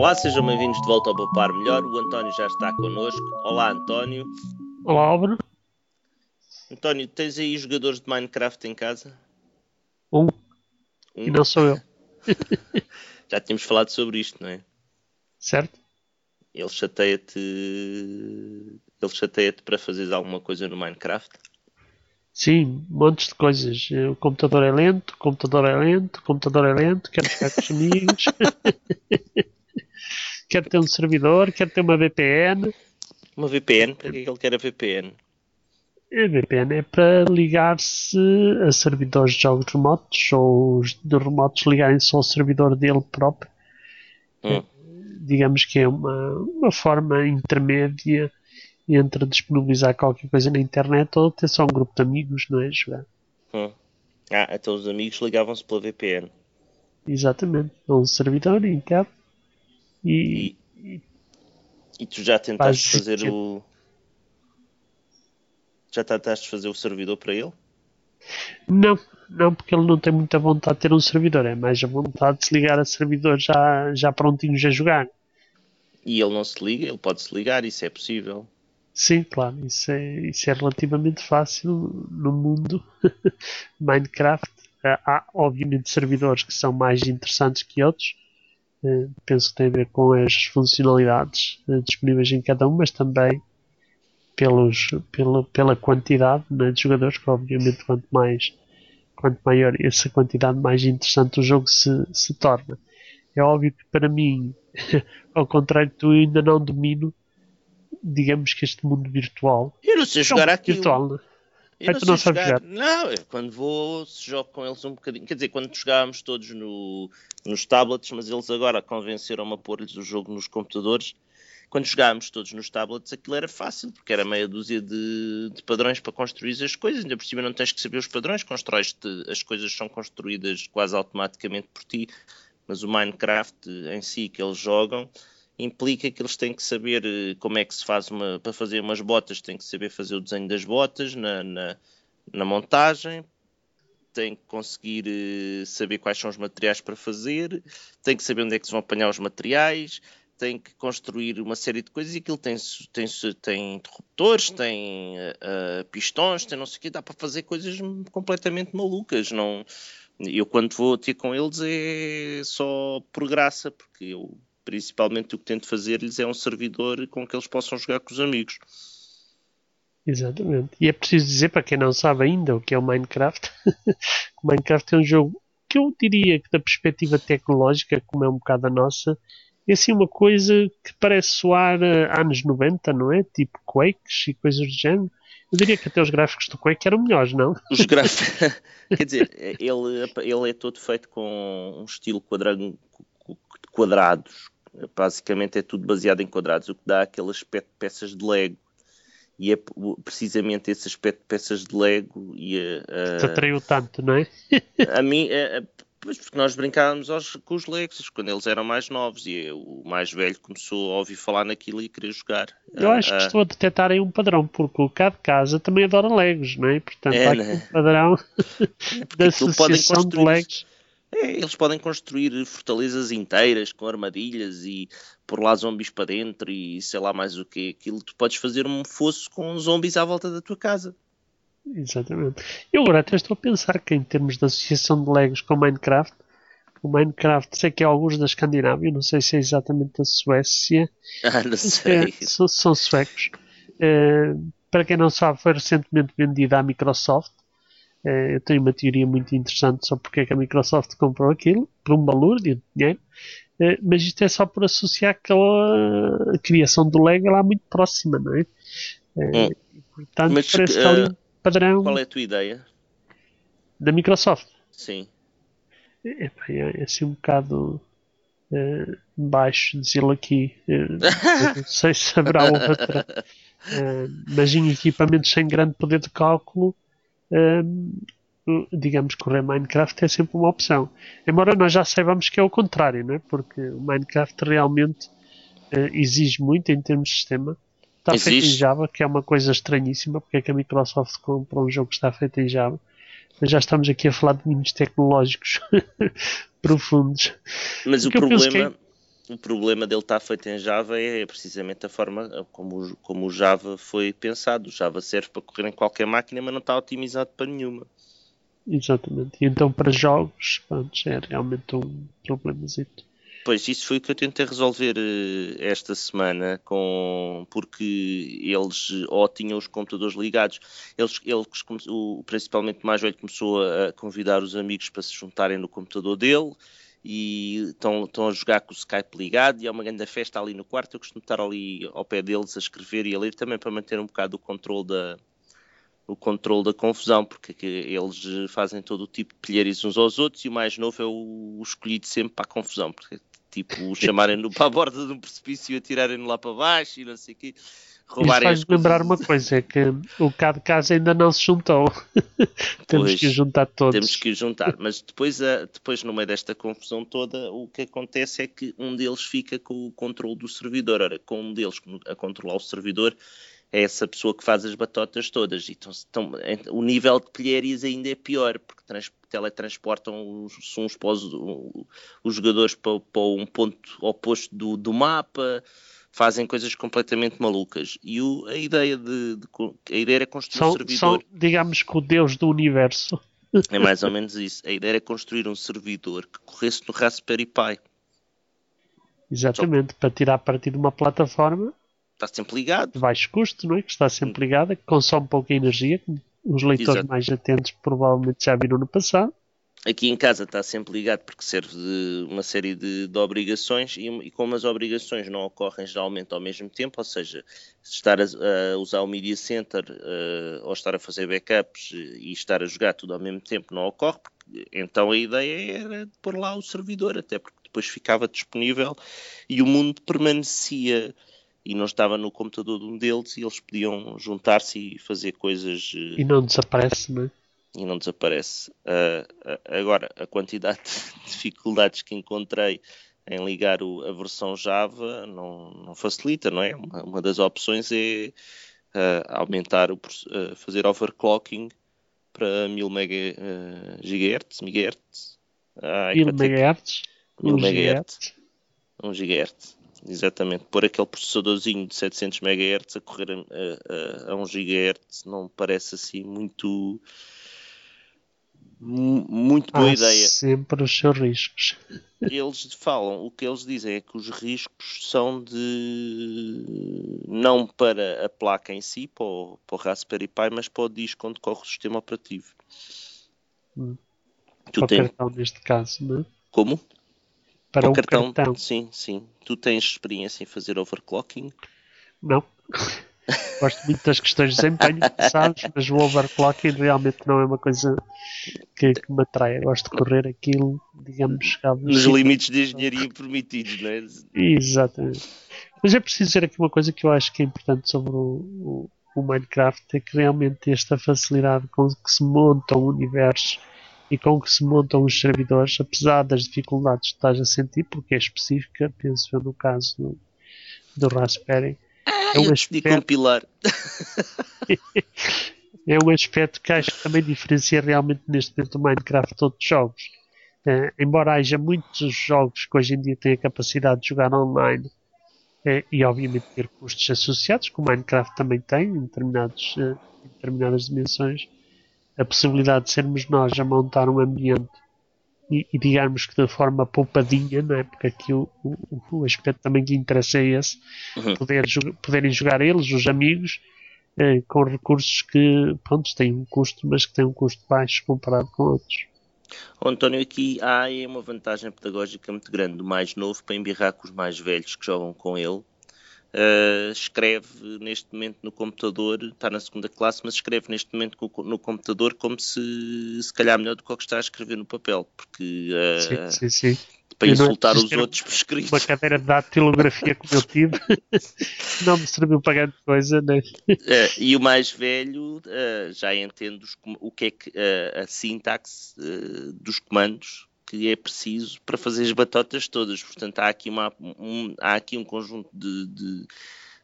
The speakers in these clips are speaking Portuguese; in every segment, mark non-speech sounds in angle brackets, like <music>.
Olá, sejam bem-vindos de volta ao Poupar Melhor. O António já está connosco. Olá, António. Olá, Álvaro. António, tens aí jogadores de Minecraft em casa? Um. Um. E não sou eu. <laughs> Já tínhamos falado sobre isto, não é? Certo? Ele chateia-te. Ele chateia-te para fazeres alguma coisa no Minecraft? Sim, montes de coisas. O computador é lento, o computador é lento, o computador é lento, quero ficar com os amigos. <laughs> quero ter um servidor, quero ter uma VPN. Uma VPN? Para que é que ele quer a VPN? A VPN é para ligar-se a servidores de jogos remotos ou os de remotos ligarem-se ao servidor dele próprio. Hum. Digamos que é uma, uma forma intermédia entre disponibilizar qualquer coisa na internet ou ter só um grupo de amigos, não é? Jogar. Hum. Ah, então os amigos ligavam-se pela VPN. Exatamente. Um servidor cabo. E, E, e tu já tentaste fazer o. Já tentaste fazer o servidor para ele? não, não, porque ele não tem muita vontade de ter um servidor. É mais a vontade de se ligar a servidores já, já prontinhos a jogar. E ele não se liga, ele pode se ligar, isso é possível. Sim, claro, isso é, isso é relativamente fácil no mundo <laughs> Minecraft. Há, obviamente, servidores que são mais interessantes que outros. Eh, penso que tem a ver com as funcionalidades eh, disponíveis em cada um, mas também pelos, pela, pela quantidade né, de jogadores, que obviamente quanto mais quanto maior essa quantidade, mais interessante o jogo se, se torna. É óbvio que para mim, <laughs> ao contrário de tu, eu ainda não domino, digamos que este mundo virtual. Eu não sei jogar aquilo. virtual, né? Eu tu não sabes jogar? Não, quando vou, se jogo com eles um bocadinho. Quer dizer, quando jogávamos todos no, nos tablets, mas eles agora convenceram-me a pôr-lhes o jogo nos computadores. Quando jogávamos todos nos tablets, aquilo era fácil, porque era meia dúzia de, de padrões para construir as coisas. Ainda por cima não tens que saber os padrões, constróis as coisas são construídas quase automaticamente por ti. Mas o Minecraft em si que eles jogam implica que eles têm que saber eh, como é que se faz uma. Para fazer umas botas, têm que saber fazer o desenho das botas na, na, na montagem, têm que conseguir eh, saber quais são os materiais para fazer, têm que saber onde é que se vão apanhar os materiais, têm que construir uma série de coisas e aquilo tem, tem, tem interruptores, tem eh, pistões, tem não sei o quê, dá para fazer coisas completamente malucas. Não, eu quando vou ter com eles é só por graça, porque eu principalmente o que tento fazer-lhes é um servidor com que eles possam jogar com os amigos. Exatamente. E é preciso dizer para quem não sabe ainda o que é o Minecraft, <laughs> o Minecraft é um jogo que eu diria que da perspectiva tecnológica, como é um bocado a nossa, é assim uma coisa que parece soar a anos 90, não é? Tipo Quakes e coisas do género. Eu diria que até os gráficos do Quake eram melhores, não? Os gráficos, <laughs> <laughs> quer dizer, ele, ele é todo feito com um estilo quadrado, quadrados. Basicamente é tudo baseado em quadrados, o que dá aquele aspecto de peças de Lego. E é precisamente esse aspecto de peças de Lego e a, Te atraiu tanto, não é? <laughs> a mim, é, é, pois porque nós brincávamos aos, com os Legos quando eles eram mais novos e eu, o mais velho começou a ouvir falar naquilo e querer jogar. Eu acho que Ah, estou a detectar aí um padrão, porque o cá de casa também adora Legos, não é? Portanto, É, há aqui né? um padrão <laughs> da aquilo podem Associação de Legos. É, eles podem construir fortalezas inteiras com armadilhas e pôr lá zombies para dentro e sei lá mais o que. Aquilo tu podes fazer um fosso com zombies à volta da tua casa. Exatamente. Eu agora até estou a pensar que em termos de associação de Legos com Minecraft, o Minecraft sei que é alguns da Escandinávia, não sei se é exatamente da Suécia, <laughs> Ah, não É, sei. são, são suecos. Eh, para quem não sabe, foi recentemente vendida à Microsoft. Eh, eu tenho uma teoria muito interessante sobre porque é que a Microsoft comprou aquilo, por um balúrdio de dinheiro. Eh, mas isto é só por associar que a, a criação do Lego é lá muito próxima, não é? Eh, Hum. portanto, Mas, parece que ali um padrão Qual é a tua ideia? da Microsoft. Sim. É, pá, é assim um bocado eh, baixo dizê-lo aqui. Eu não sei se haverá outra. <laughs> Eh, mas em equipamentos sem grande poder de cálculo, digamos que o Minecraft é sempre uma opção. Embora nós já saibamos que é o contrário, não é? porque o Minecraft realmente eh, exige muito em termos de sistema. Está feito em Exige. Java, que é uma coisa estranhíssima, porque é que a Microsoft compra um jogo que está feito em Java. Mas já estamos aqui a falar de domínios tecnológicos <laughs> profundos. Mas o penso problema. O problema dele estar feito em Java é precisamente a forma como, como o Java foi pensado. O Java serve para correr em qualquer máquina, mas não está otimizado para nenhuma. Exatamente. E então para jogos, pronto, é realmente um problemazito. Pois, isso foi o que eu tentei resolver uh, esta semana, com, porque eles ou tinham os computadores ligados, eles, eles o, principalmente o mais velho começou a convidar os amigos para se juntarem no computador dele, e estão, estão a jogar com o Skype ligado e há uma grande festa ali no quarto. Eu costumo estar ali ao pé deles a escrever e a ler também para manter um bocado o controle da, o controle da confusão, porque eles fazem todo o tipo de pilheiros uns aos outros e o mais novo é o, o escolhido sempre para a confusão, porque tipo chamarem-no <laughs> para a borda de um precipício e atirarem-no lá para baixo e não sei o quê roubarem Isto faz lembrar uma coisa, é que o cá de casa ainda não se juntou. <laughs> temos pois, que juntar todos. Temos que juntar, mas depois, depois no meio desta confusão toda, o que acontece é que um deles fica com o controle do servidor. Ora, com um deles a controlar o servidor, é essa pessoa que faz as batotas todas. Então, então, o nível de pilhérias ainda é pior, porque trans, teletransportam os, uns para os, os jogadores para, para, um ponto oposto do, do mapa fazem coisas completamente malucas. E o, a ideia de, de, a ideia era construir são, um servidor. São, digamos que o Deus do universo. É mais ou menos isso. A ideia era construir um servidor que corresse no Raspberry Pi. Exatamente, Só... para tirar partido de uma plataforma. Está sempre ligado. De baixo custo, não é? Que está sempre ligada, que consome pouca energia. Os leitores Exato. mais atentos provavelmente já viram no passado aqui em casa está sempre ligado porque serve de uma série de, de obrigações e, e, como as obrigações não ocorrem geralmente ao mesmo tempo, ou seja, estar a, a usar o Media Center uh, ou estar a fazer backups e estar a jogar tudo ao mesmo tempo não ocorre, porque, então a ideia era pôr lá o servidor, até porque depois ficava disponível e o mundo permanecia e não estava no computador de um deles e eles podiam juntar-se e fazer coisas. Uh, e não desaparece, não é? E não desaparece. Uh, agora, a quantidade de <laughs> dificuldades que encontrei em ligar o, a versão Java não, não, facilita, não é? Uma, uma das opções é uh, aumentar, o, uh, fazer overclocking para 1000 mega, GHz, megahertz. 1000 MHz? 1000 MHz. 1 GHz. Exatamente. Pôr aquele processadorzinho de 700 MHz a correr a, a, a 1 GHz não parece assim muito muito boa Há ideia. Sempre os seus riscos. Eles falam, o que eles dizem é que os riscos são de não para a placa em si, para o, para o Raspberry Pi, mas para o disco onde corre o sistema operativo. Hum. Tu para o cartão neste caso, não é? Como? Para o, o cartão, cartão. Sim, sim. Tu tens experiência em fazer overclocking? Não. Gosto muito das questões de desempenho passados, mas o overclocking realmente não é uma coisa que, que me atrai. gosto de correr aquilo, digamos, nos limites de engenharia permitidos, não é? Exatamente. Mas é preciso dizer aqui uma coisa que eu acho que é importante sobre o, o, o Minecraft: é que realmente esta facilidade com que se monta o universo e com que se montam os servidores, apesar das dificuldades que estás a sentir, porque é específica, penso eu no caso do, do Raspberry é um aspecto... compilar. <laughs> é um aspecto que acho que também diferencia realmente neste momento o Minecraft de outros jogos. Uh, embora haja muitos jogos que hoje em dia têm a capacidade de jogar online uh, e obviamente ter custos associados, que o Minecraft também tem em, determinados, uh, em determinadas dimensões, a possibilidade de sermos nós a montar um ambiente e, e, digamos que de forma poupadinha, não é? porque aqui o, o, o aspecto também que interessa é esse, uhum. poder, poderem jogar eles, os amigos, eh, com recursos que pronto, têm um custo, mas que têm um custo baixo comparado com outros. Oh, António, aqui há uma vantagem pedagógica muito grande do mais novo para embirrar com os mais velhos que jogam com ele Uh, escreve neste momento no computador, está na segunda classe, mas escreve neste momento no computador como se, se calhar, melhor do que o que está a escrever no papel, porque uh, sim, sim, sim. para eu insultar os outros por escrito. Uma cadeira de datilografia como eu tive <laughs> não me serviu para grande coisa, né? Uh, e o mais velho já entende os, o que é que a sintaxe dos comandos que é preciso para fazer as batotas todas. Portanto, há aqui, uma, um, há aqui um conjunto de, de,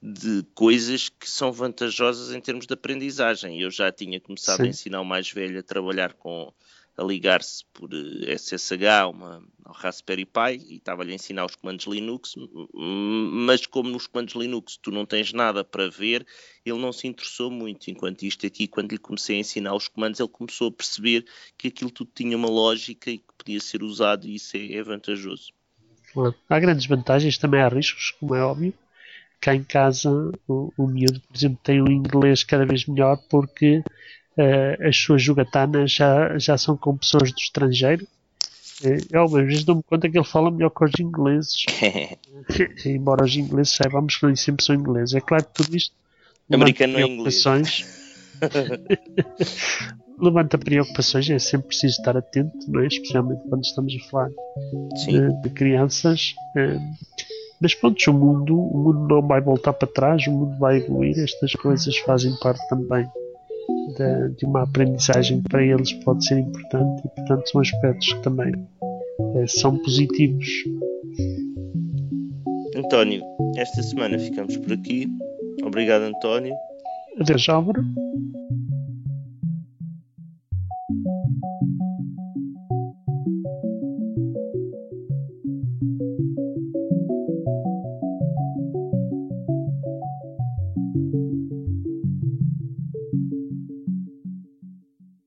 de, coisas que são vantajosas em termos de aprendizagem. Eu já tinha começado Sim. a ensinar o mais velho a trabalhar com a ligar-se por SSH uma, ao Raspberry Pi e estava-lhe a ensinar os comandos Linux, mas como nos comandos Linux tu não tens nada para ver, ele não se interessou muito. Enquanto isto aqui, quando lhe comecei a ensinar os comandos, ele começou a perceber que aquilo tudo tinha uma lógica e que podia ser usado e isso é, é vantajoso. Há grandes vantagens, também há riscos, como é óbvio. Cá em casa, o, o miúdo, por exemplo, tem o inglês cada vez melhor porque uh, as suas jogatanas já, já são com pessoas do estrangeiro. Eu, uma vez dou-me conta que ele fala melhor que os ingleses. <laughs> <laughs> Embora os ingleses saibamos que nem sempre são ingleses. É claro que tudo isto. Americano é inglês. <laughs> levanta preocupações, é sempre preciso estar atento, não é? especialmente quando estamos a falar de, de, crianças. É, mas pronto, o mundo, o mundo não vai voltar para trás, o mundo vai evoluir, estas coisas fazem parte também de, de uma aprendizagem para eles pode ser importante e portanto são aspectos que também é, são positivos. António, esta semana ficamos por aqui. Obrigado, António. Adeus, Álvaro.